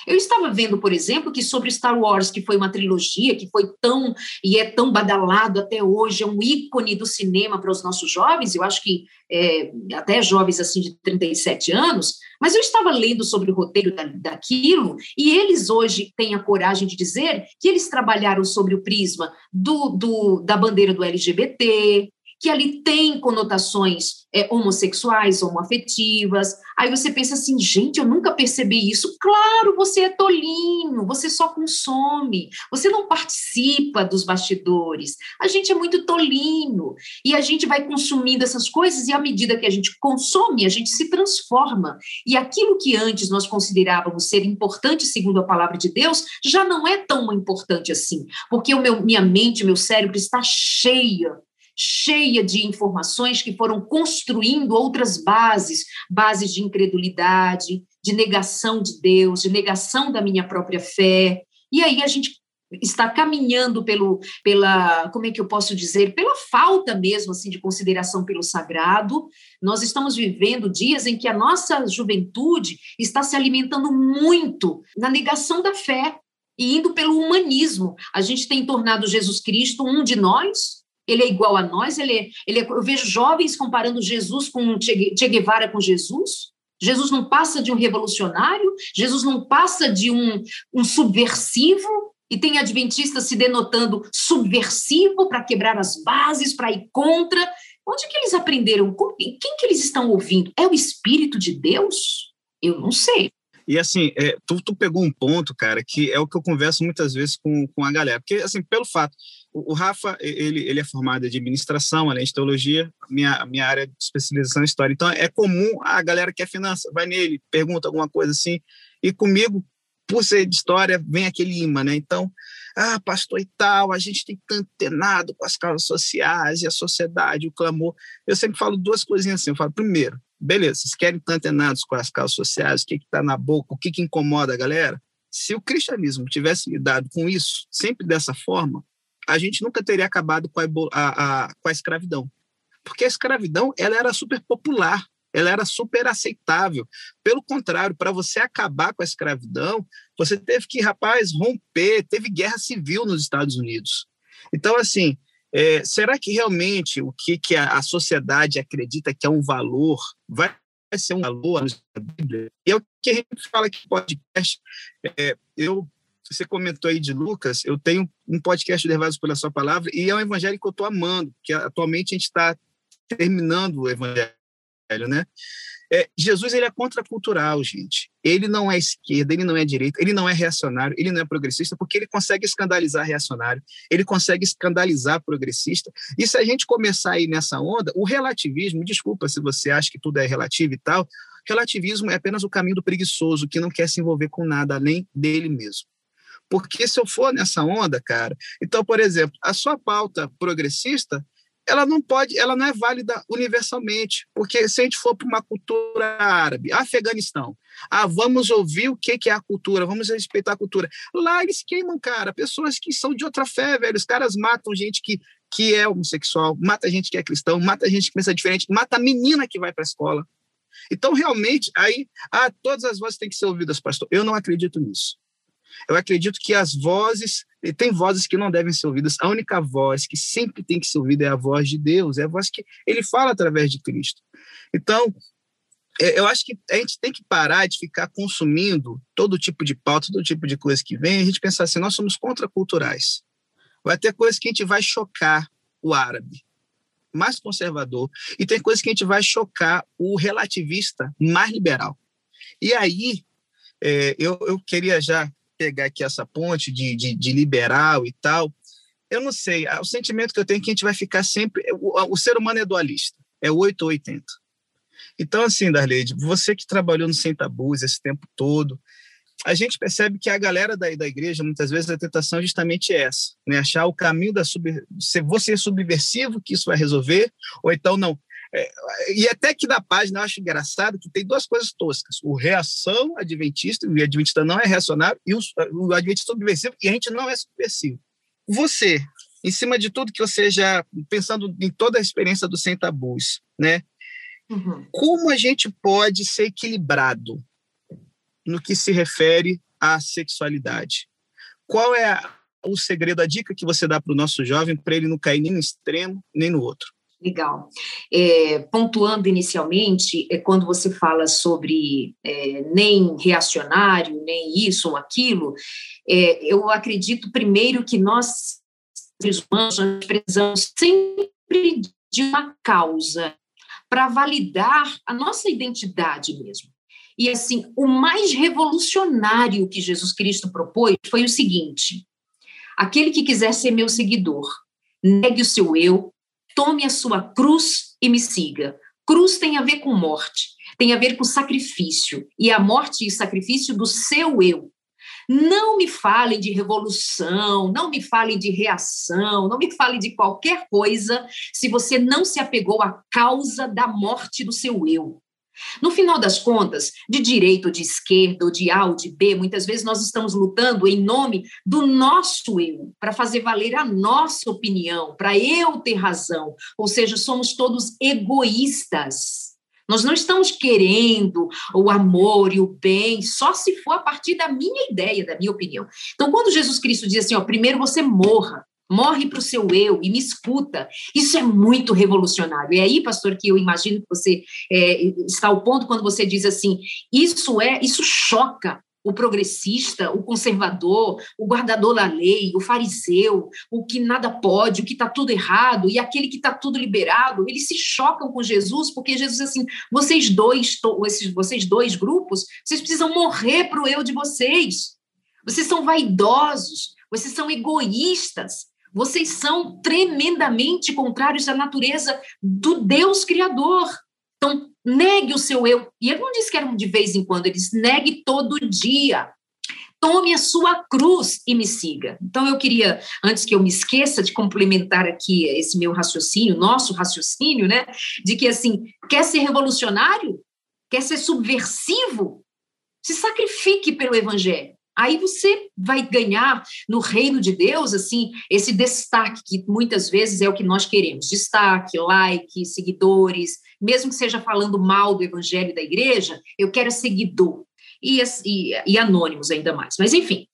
Eu estava vendo, por exemplo, que sobre Star Wars, que foi uma trilogia que foi tão e é tão badalado até hoje, é um ícone do cinema para os nossos jovens, eu acho que é, até jovens assim de 37 anos, mas eu estava lendo sobre o roteiro da, daquilo e eles hoje têm a coragem de dizer que eles trabalharam sobre o prisma do, do da bandeira do LGBT, que ali tem conotações é, homossexuais, homoafetivas. Aí você pensa assim, gente, eu nunca percebi isso. Claro, você é tolinho, você só consome, você não participa dos bastidores. A gente é muito tolinho e a gente vai consumindo essas coisas e à medida que a gente consome, a gente se transforma. E aquilo que antes nós considerávamos ser importante segundo a palavra de Deus, já não é tão importante assim, porque o meu, minha mente, meu cérebro está cheia cheia de informações que foram construindo outras bases, bases de incredulidade, de negação de Deus, de negação da minha própria fé. E aí a gente está caminhando pelo, pela, como é que eu posso dizer, pela falta mesmo assim de consideração pelo sagrado. Nós estamos vivendo dias em que a nossa juventude está se alimentando muito na negação da fé e indo pelo humanismo. A gente tem tornado Jesus Cristo um de nós. Ele é igual a nós, ele é, ele é, eu vejo jovens comparando Jesus com Che Guevara com Jesus. Jesus não passa de um revolucionário, Jesus não passa de um, um subversivo, e tem adventistas se denotando subversivo para quebrar as bases, para ir contra. Onde que eles aprenderam? Quem que eles estão ouvindo? É o Espírito de Deus? Eu não sei. E assim, é, tu, tu, pegou um ponto, cara, que é o que eu converso muitas vezes com, com a galera. Porque, assim, pelo fato, o, Rafa, ele, ele é formado de administração, além de teologia, minha, minha área de especialização em história. Então, é comum a galera que é finança, vai nele, pergunta alguma coisa assim. E comigo, por ser de história, vem aquele imã, né? Então, ah, pastor e tal, a gente tem tanto antenado com as causas sociais e a sociedade, o clamor. Eu sempre falo duas coisinhas assim. Eu falo, primeiro, beleza, vocês querem estar antenados com as causas sociais, o que está na boca, o que, que incomoda a galera? Se o cristianismo tivesse lidado com isso, sempre dessa forma, a gente nunca teria acabado com a, a, a, com a escravidão. Porque a escravidão ela era super popular, ela era super aceitável. Pelo contrário, para você acabar com a escravidão, você teve que, rapaz, romper, teve guerra civil nos Estados Unidos. Então, assim, é, será que realmente o que, que a, a, sociedade acredita que é um valor vai ser um valor na Bíblia? E é o que a gente fala aqui no podcast. É, eu, você comentou aí de Lucas, eu tenho um podcast Levados pela Sua Palavra e é um evangelho que eu estou amando, que atualmente a gente está terminando o evangelho né? É, Jesus ele é contracultural, gente. Ele não é esquerda, ele não é direita, ele não é reacionário, ele não é progressista, porque ele consegue escandalizar reacionário, ele consegue escandalizar progressista. E se a gente começar aí nessa onda, o relativismo, desculpa se você acha que tudo é relativo e tal, relativismo é apenas o caminho do preguiçoso que não quer se envolver com nada além dele mesmo. Porque se eu for nessa onda, cara, então, por exemplo, a sua pauta progressista ela não pode, ela não é válida universalmente, porque se a gente for para uma cultura árabe, Afeganistão, ah, vamos ouvir o que, que é a cultura, vamos respeitar a cultura. Lá eles queimam, cara, pessoas que são de outra fé, velho. Os caras matam gente que, que é homossexual, mata gente que é cristão, mata gente que pensa diferente, mata a menina que vai para a escola. Então, realmente, aí, ah, todas as vozes têm que ser ouvidas, pastor. Eu não acredito nisso. Eu acredito que as vozes, tem vozes que não devem ser ouvidas. A única voz que sempre tem que ser ouvida é a voz de Deus, é a voz que ele fala através de Cristo. Então, é, eu acho que a gente tem que parar de ficar consumindo todo tipo de pauta, todo tipo de coisa que vem, e a gente pensar assim, nós somos contraculturais. Vai ter coisas que a gente vai chocar o árabe, mais conservador, e tem coisas que a gente vai chocar o relativista mais liberal. E aí, é, eu, eu queria já pegar aqui essa ponte de, de, de liberal e tal, eu não sei, o sentimento que eu tenho é que a gente vai ficar sempre. O, o ser humano é dualista, é 8 ou 80. Então, assim, Darleide, você que trabalhou no Sem Tabus esse tempo todo, a gente percebe que a galera da, da igreja, muitas vezes, a tentação é justamente essa, né? achar o caminho da sub... Se você é subversivo, que isso vai resolver, ou então, não, é, e até que na página eu acho engraçado que tem duas coisas toscas: o reação adventista, o adventista não é reacionário, e o, o adventista subversivo, e a gente não é subversivo. Você, em cima de tudo que você já, pensando em toda a experiência do Sem Tabus, né? Uhum. Como a gente pode ser equilibrado no que se refere à sexualidade? Qual é a, o segredo, a dica que você dá para o nosso jovem para ele não cair nem no extremo nem no outro? Legal. É, pontuando inicialmente, é quando você fala sobre é, nem reacionário, nem isso ou aquilo, é, eu acredito primeiro que nós, seres humanos, precisamos sempre de uma causa para validar a nossa identidade mesmo. E assim, o mais revolucionário que Jesus Cristo propôs foi o seguinte: aquele que quiser ser meu seguidor, negue o seu eu, tome a sua cruz e me siga. Cruz tem a ver com morte, tem a ver com sacrifício, e a morte e sacrifício do seu eu. Não me falem de revolução, não me falem de reação, não me falem de qualquer coisa se você não se apegou à causa da morte do seu eu. No final das contas, de direita ou de esquerda, ou de A ou de B, muitas vezes nós estamos lutando em nome do nosso eu, para fazer valer a nossa opinião, para eu ter razão. Ou seja, somos todos egoístas. Nós não estamos querendo o amor e o bem só se for a partir da minha ideia, da minha opinião. Então, quando Jesus Cristo diz assim, ó, primeiro você morra, morre para o seu eu e me escuta. Isso é muito revolucionário. E aí, pastor, que eu imagino que você é, está ao ponto quando você diz assim, isso é, isso choca o progressista, o conservador, o guardador da lei, o fariseu, o que nada pode, o que está tudo errado, e aquele que está tudo liberado, eles se chocam com Jesus, porque Jesus diz assim: vocês dois, esses, vocês dois grupos, vocês precisam morrer para o eu de vocês. Vocês são vaidosos, vocês são egoístas, vocês são tremendamente contrários à natureza do Deus Criador. Então, negue o seu eu. E ele não disse que era de vez em quando, ele disse: negue todo dia. Tome a sua cruz e me siga. Então, eu queria, antes que eu me esqueça de complementar aqui esse meu raciocínio, nosso raciocínio, né? De que, assim, quer ser revolucionário? Quer ser subversivo? Se sacrifique pelo evangelho. Aí você vai ganhar no reino de Deus, assim, esse destaque que muitas vezes é o que nós queremos: destaque, like, seguidores, mesmo que seja falando mal do evangelho da igreja, eu quero seguidor. E, e, e anônimos ainda mais. Mas, enfim,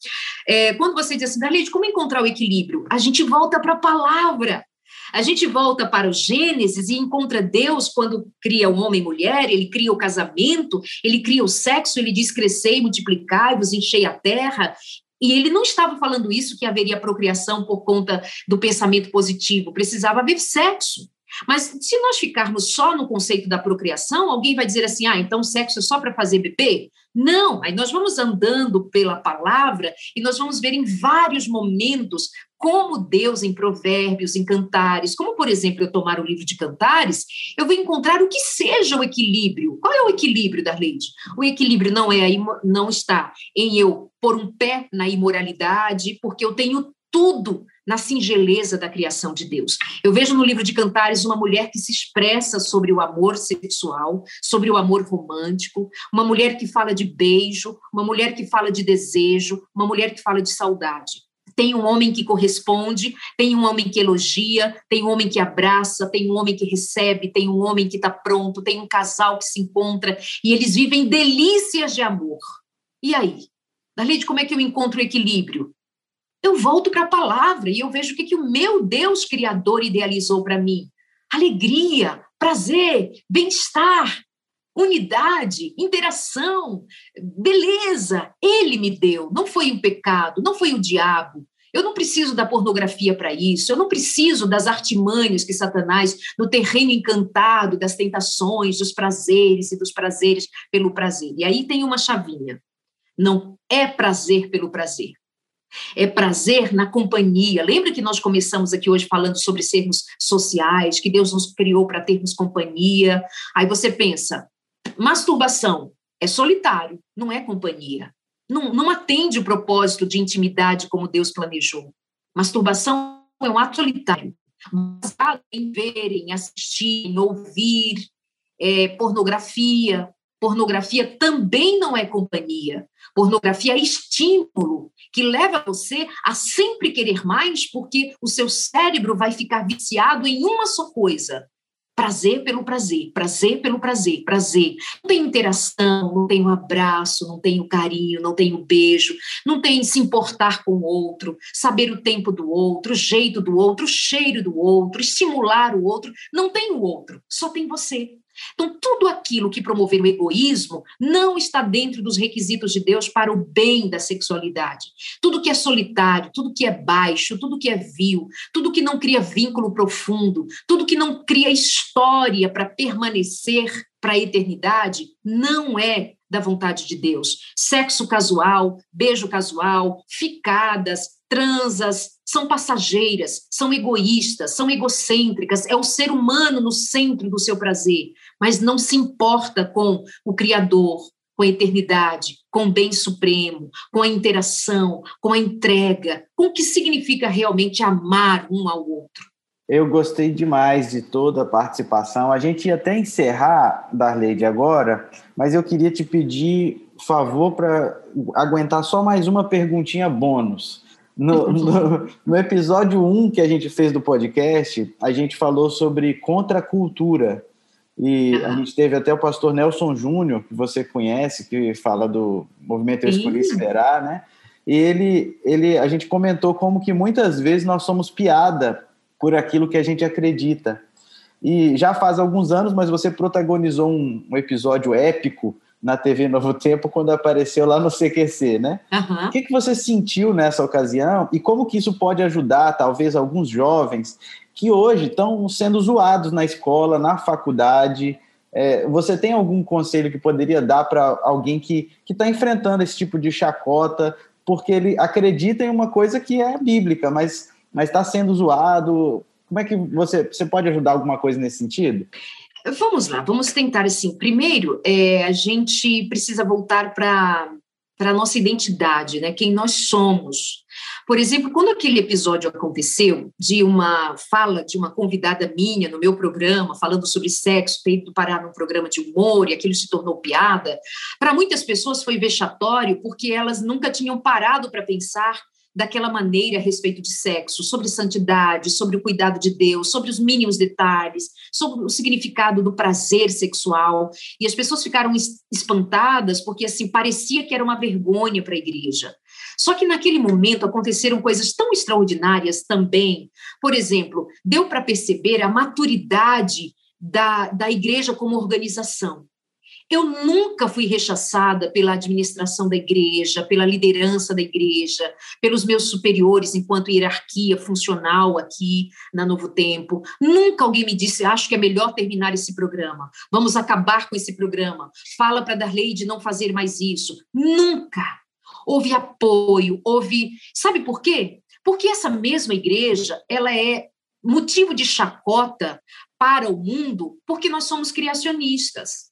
é, quando você diz assim, Darlene, como encontrar o equilíbrio? A gente volta para a palavra. A gente volta para o Gênesis e encontra Deus quando cria o homem e mulher, ele cria o casamento, ele cria o sexo, ele diz crescei, multiplicai-vos, enchei a terra. E ele não estava falando isso que haveria procriação por conta do pensamento positivo, precisava haver sexo. Mas se nós ficarmos só no conceito da procriação, alguém vai dizer assim: ah, então sexo é só para fazer bebê? Não, aí nós vamos andando pela palavra e nós vamos ver em vários momentos como Deus em Provérbios, em Cantares, como por exemplo eu tomar o livro de Cantares, eu vou encontrar o que seja o equilíbrio. Qual é o equilíbrio da lei? O equilíbrio não é não está em eu pôr um pé na imoralidade, porque eu tenho tudo na singeleza da criação de Deus. Eu vejo no livro de Cantares uma mulher que se expressa sobre o amor sexual, sobre o amor romântico, uma mulher que fala de beijo, uma mulher que fala de desejo, uma mulher que fala de saudade. Tem um homem que corresponde, tem um homem que elogia, tem um homem que abraça, tem um homem que recebe, tem um homem que está pronto, tem um casal que se encontra e eles vivem delícias de amor. E aí? Darlene, como é que eu encontro o equilíbrio? eu volto para a palavra e eu vejo o que, que o meu Deus Criador idealizou para mim. Alegria, prazer, bem-estar, unidade, interação, beleza. Ele me deu, não foi o pecado, não foi o diabo. Eu não preciso da pornografia para isso, eu não preciso das artimanhas que Satanás, no terreno encantado das tentações, dos prazeres e dos prazeres pelo prazer. E aí tem uma chavinha. Não é prazer pelo prazer é prazer na companhia. Lembra que nós começamos aqui hoje falando sobre sermos sociais, que Deus nos criou para termos companhia? Aí você pensa, masturbação é solitário, não é companhia. Não, não atende o propósito de intimidade como Deus planejou. Masturbação é um ato solitário, baseado em ver, em assistir, em ouvir, é, pornografia, Pornografia também não é companhia. Pornografia é estímulo que leva você a sempre querer mais, porque o seu cérebro vai ficar viciado em uma só coisa: prazer pelo prazer, prazer pelo prazer, prazer. Não tem interação, não tem um abraço, não tem o um carinho, não tem o um beijo, não tem se importar com o outro, saber o tempo do outro, o jeito do outro, o cheiro do outro, estimular o outro. Não tem o outro, só tem você. Então, tudo aquilo que promover o egoísmo não está dentro dos requisitos de Deus para o bem da sexualidade. Tudo que é solitário, tudo que é baixo, tudo que é vil, tudo que não cria vínculo profundo, tudo que não cria história para permanecer para a eternidade, não é da vontade de Deus. Sexo casual, beijo casual, ficadas, transas, são passageiras, são egoístas, são egocêntricas, é o ser humano no centro do seu prazer, mas não se importa com o Criador, com a eternidade, com o bem supremo, com a interação, com a entrega, com o que significa realmente amar um ao outro. Eu gostei demais de toda a participação. A gente ia até encerrar, Darleide, agora, mas eu queria te pedir favor para aguentar só mais uma perguntinha bônus. No, no, no, episódio 1 que a gente fez do podcast, a gente falou sobre contracultura. E a gente teve até o pastor Nelson Júnior, que você conhece, que fala do movimento Eu Escolhi Esperar, né? E ele, ele, a gente comentou como que muitas vezes nós somos piada por aquilo que a gente acredita. E já faz alguns anos, mas você protagonizou um, um episódio épico na TV Novo Tempo quando apareceu lá no CQC, né? Uhum. O que, que você sentiu nessa ocasião e como que isso pode ajudar, talvez, alguns jovens que hoje estão sendo zoados na escola, na faculdade? É, você tem algum conselho que poderia dar para alguém que está enfrentando esse tipo de chacota, porque ele acredita em uma coisa que é bíblica, mas está sendo zoado? Como é que você, você pode ajudar alguma coisa nesse sentido? Vamos lá, vamos tentar assim. Primeiro, é, a gente precisa voltar para a nossa identidade, né? Quem nós somos. Por exemplo, quando aquele episódio aconteceu, de uma fala de uma convidada minha no meu programa, falando sobre sexo, ter ido parar num programa de humor e aquilo se tornou piada, para muitas pessoas foi vexatório porque elas nunca tinham parado para pensar daquela maneira a respeito de sexo, sobre santidade, sobre o cuidado de Deus, sobre os mínimos detalhes, sobre o significado do prazer sexual. E as pessoas ficaram espantadas porque assim parecia que era uma vergonha para a igreja. Só que naquele momento aconteceram coisas tão extraordinárias também. Por exemplo, deu para perceber a maturidade da, da igreja como organização. Eu nunca fui rechaçada pela administração da igreja, pela liderança da igreja, pelos meus superiores enquanto hierarquia funcional aqui na Novo Tempo. Nunca alguém me disse, acho que é melhor terminar esse programa. Vamos acabar com esse programa. Fala para Darley não fazer mais isso. Nunca. Houve apoio, houve. Sabe por quê? Porque essa mesma igreja, ela é motivo de chacota para o mundo, porque nós somos criacionistas.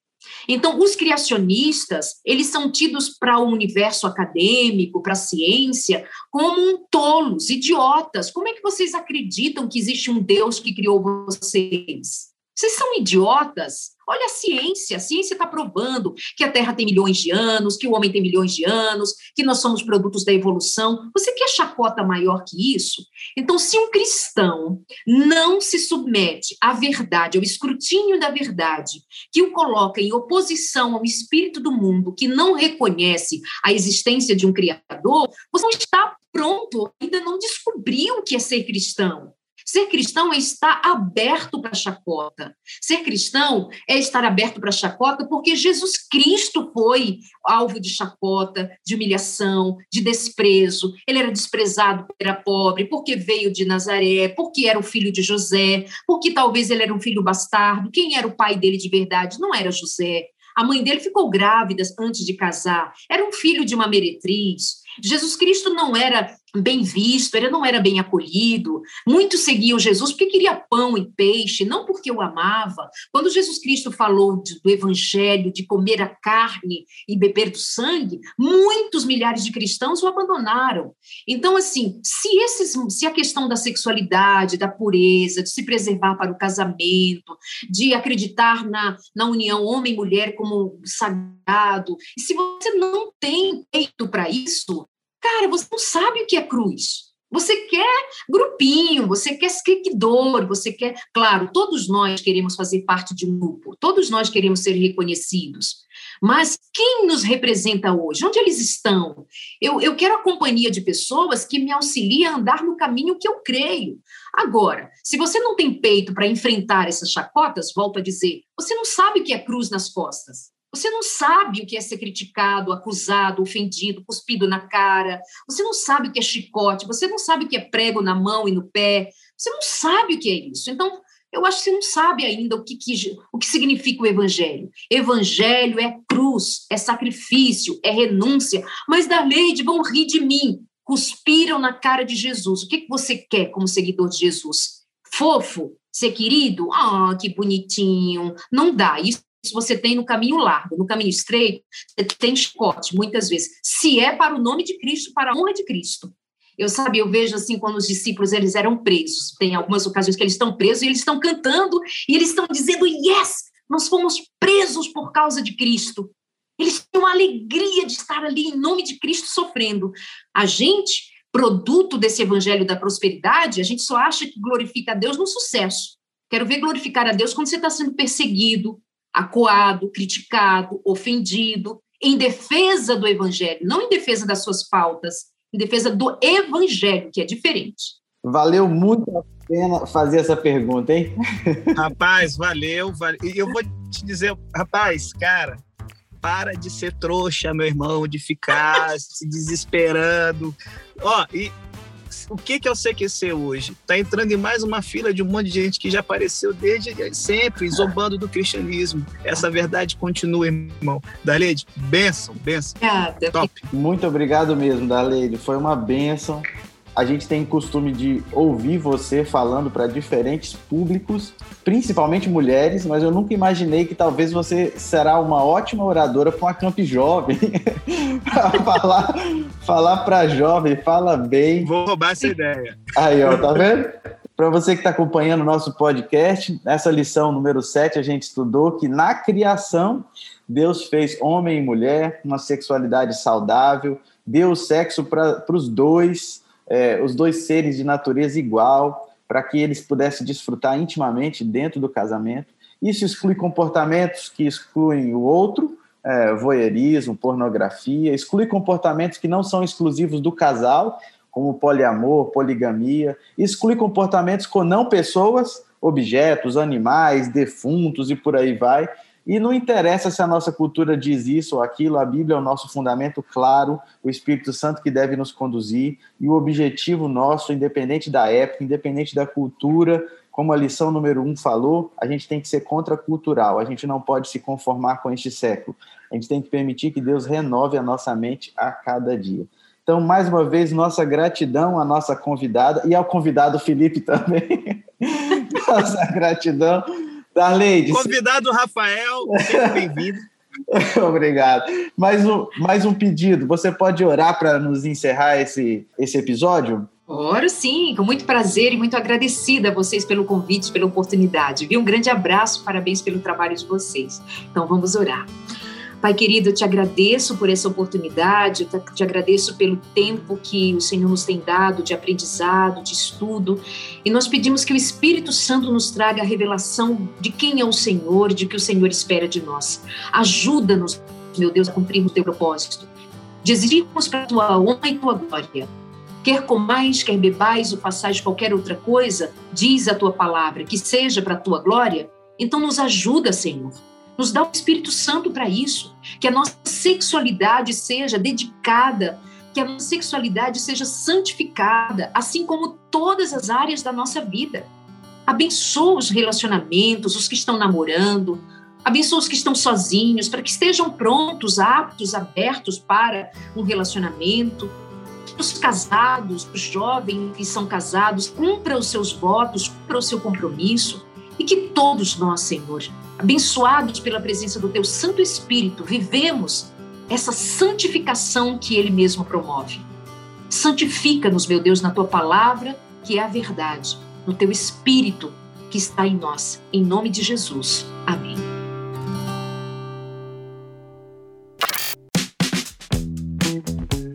Então, os criacionistas, eles são tidos para o universo acadêmico, para a ciência, como tolos, idiotas. Como é que vocês acreditam que existe um Deus que criou vocês? Vocês são idiotas? Olha a ciência, a ciência está provando que a Terra tem milhões de anos, que o homem tem milhões de anos, que nós somos produtos da evolução. Você quer chacota maior que isso? Então, se um cristão não se submete à verdade, ao escrutínio da verdade, que o coloca em oposição ao espírito do mundo, que não reconhece a existência de um Criador, você não está pronto, ainda não descobriu o que é ser cristão. Ser cristão é estar aberto para chacota. Ser cristão é estar aberto para chacota porque Jesus Cristo foi alvo de chacota, de humilhação, de desprezo. Ele era desprezado porque era pobre, porque veio de Nazaré, porque era o filho de José, porque talvez ele era um filho bastardo. Quem era o pai dele de verdade? Não era José. A mãe dele ficou grávida antes de casar. Era um filho de uma meretriz. Jesus Cristo não era bem visto, ele não era bem acolhido. Muitos seguiam Jesus porque queria pão e peixe, não porque o amava. Quando Jesus Cristo falou do evangelho, de comer a carne e beber do sangue, muitos milhares de cristãos o abandonaram. Então, assim, se, esses, se a questão da sexualidade, da pureza, de se preservar para o casamento, de acreditar na, na união homem e mulher como sagrado, se você não tem peito para isso, Cara, você não sabe o que é cruz. Você quer grupinho, você quer seguidor, você quer. Claro, todos nós queremos fazer parte de um grupo, todos nós queremos ser reconhecidos. Mas quem nos representa hoje? Onde eles estão? Eu, eu quero a companhia de pessoas que me auxiliem a andar no caminho que eu creio. Agora, se você não tem peito para enfrentar essas chacotas, volto a dizer, você não sabe o que é cruz nas costas. Você não sabe o que é ser criticado, acusado, ofendido, cuspido na cara. Você não sabe o que é chicote. Você não sabe o que é prego na mão e no pé. Você não sabe o que é isso. Então, eu acho que você não sabe ainda o que, que, o que significa o evangelho. Evangelho é cruz, é sacrifício, é renúncia. Mas da lei de vão rir de mim. Cuspiram na cara de Jesus. O que, que você quer como seguidor de Jesus? Fofo? Ser querido? Ah, que bonitinho. Não dá. Isso você tem no caminho largo, no caminho estreito, você tem chicote, muitas vezes. Se é para o nome de Cristo, para a honra de Cristo. Eu sabe, eu vejo assim quando os discípulos eles eram presos. Tem algumas ocasiões que eles estão presos e eles estão cantando e eles estão dizendo: "Yes, nós fomos presos por causa de Cristo". Eles têm uma alegria de estar ali em nome de Cristo sofrendo. A gente, produto desse evangelho da prosperidade, a gente só acha que glorifica a Deus no sucesso. Quero ver glorificar a Deus quando você está sendo perseguido, acuado, criticado, ofendido, em defesa do evangelho, não em defesa das suas faltas, em defesa do evangelho, que é diferente. Valeu muito a pena fazer essa pergunta, hein? Rapaz, valeu, valeu. E eu vou te dizer, rapaz, cara, para de ser trouxa, meu irmão, de ficar se desesperando. Ó, e o que, que é o CQC hoje? Está entrando em mais uma fila de um monte de gente que já apareceu desde sempre, zombando do cristianismo. Essa verdade continua, irmão. Darleide, benção, benção. Obrigada. Top. Muito obrigado mesmo, Darleide. Foi uma benção a gente tem costume de ouvir você falando para diferentes públicos, principalmente mulheres, mas eu nunca imaginei que talvez você será uma ótima oradora com a Camp Jovem. falar falar para jovem, fala bem. Vou roubar essa ideia. Aí, ó, tá vendo? Para você que está acompanhando o nosso podcast, nessa lição número 7, a gente estudou que na criação Deus fez homem e mulher, uma sexualidade saudável, deu sexo para os dois é, os dois seres de natureza igual, para que eles pudessem desfrutar intimamente dentro do casamento. Isso exclui comportamentos que excluem o outro, é, voyeurismo, pornografia, exclui comportamentos que não são exclusivos do casal, como poliamor, poligamia, exclui comportamentos com não pessoas, objetos, animais, defuntos e por aí vai, e não interessa se a nossa cultura diz isso ou aquilo, a Bíblia é o nosso fundamento claro, o Espírito Santo que deve nos conduzir, e o objetivo nosso, independente da época, independente da cultura, como a lição número um falou, a gente tem que ser contracultural, a gente não pode se conformar com este século. A gente tem que permitir que Deus renove a nossa mente a cada dia. Então, mais uma vez, nossa gratidão à nossa convidada e ao convidado Felipe também. nossa gratidão Darleide. Convidado Rafael, bem-vindo. Obrigado. Mais um, mais um pedido. Você pode orar para nos encerrar esse, esse episódio? Oro sim, com muito prazer e muito agradecida a vocês pelo convite, pela oportunidade. Vi um grande abraço, parabéns pelo trabalho de vocês. Então vamos orar. Pai querido, eu te agradeço por essa oportunidade, eu te agradeço pelo tempo que o Senhor nos tem dado de aprendizado, de estudo, e nós pedimos que o Espírito Santo nos traga a revelação de quem é o Senhor, de que o Senhor espera de nós. Ajuda-nos, meu Deus, a cumprir o teu propósito, de para a tua honra e tua glória. Quer comais, quer bebais ou façais qualquer outra coisa, diz a tua palavra, que seja para a tua glória, então nos ajuda, Senhor nos dá o Espírito Santo para isso. Que a nossa sexualidade seja dedicada, que a nossa sexualidade seja santificada, assim como todas as áreas da nossa vida. Abençoa os relacionamentos, os que estão namorando, abençoa os que estão sozinhos, para que estejam prontos, aptos, abertos para um relacionamento. Os casados, os jovens que são casados, cumpra os seus votos, cumpra o seu compromisso. E que todos nós, Senhor, abençoados pela presença do Teu Santo Espírito, vivemos essa santificação que Ele mesmo promove. Santifica-nos, meu Deus, na Tua palavra, que é a verdade, no Teu Espírito que está em nós. Em nome de Jesus. Amém.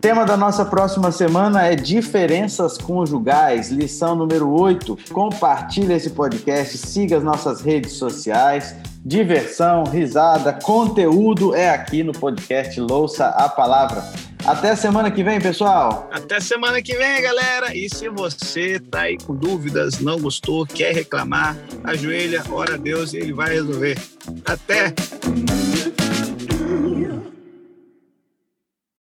tema da nossa próxima semana é diferenças conjugais, lição número 8. Compartilhe esse podcast, siga as nossas redes sociais. Diversão, risada, conteúdo é aqui no podcast Louça a Palavra. Até semana que vem, pessoal. Até semana que vem, galera. E se você tá aí com dúvidas, não gostou, quer reclamar, ajoelha, ora a Deus e ele vai resolver. Até!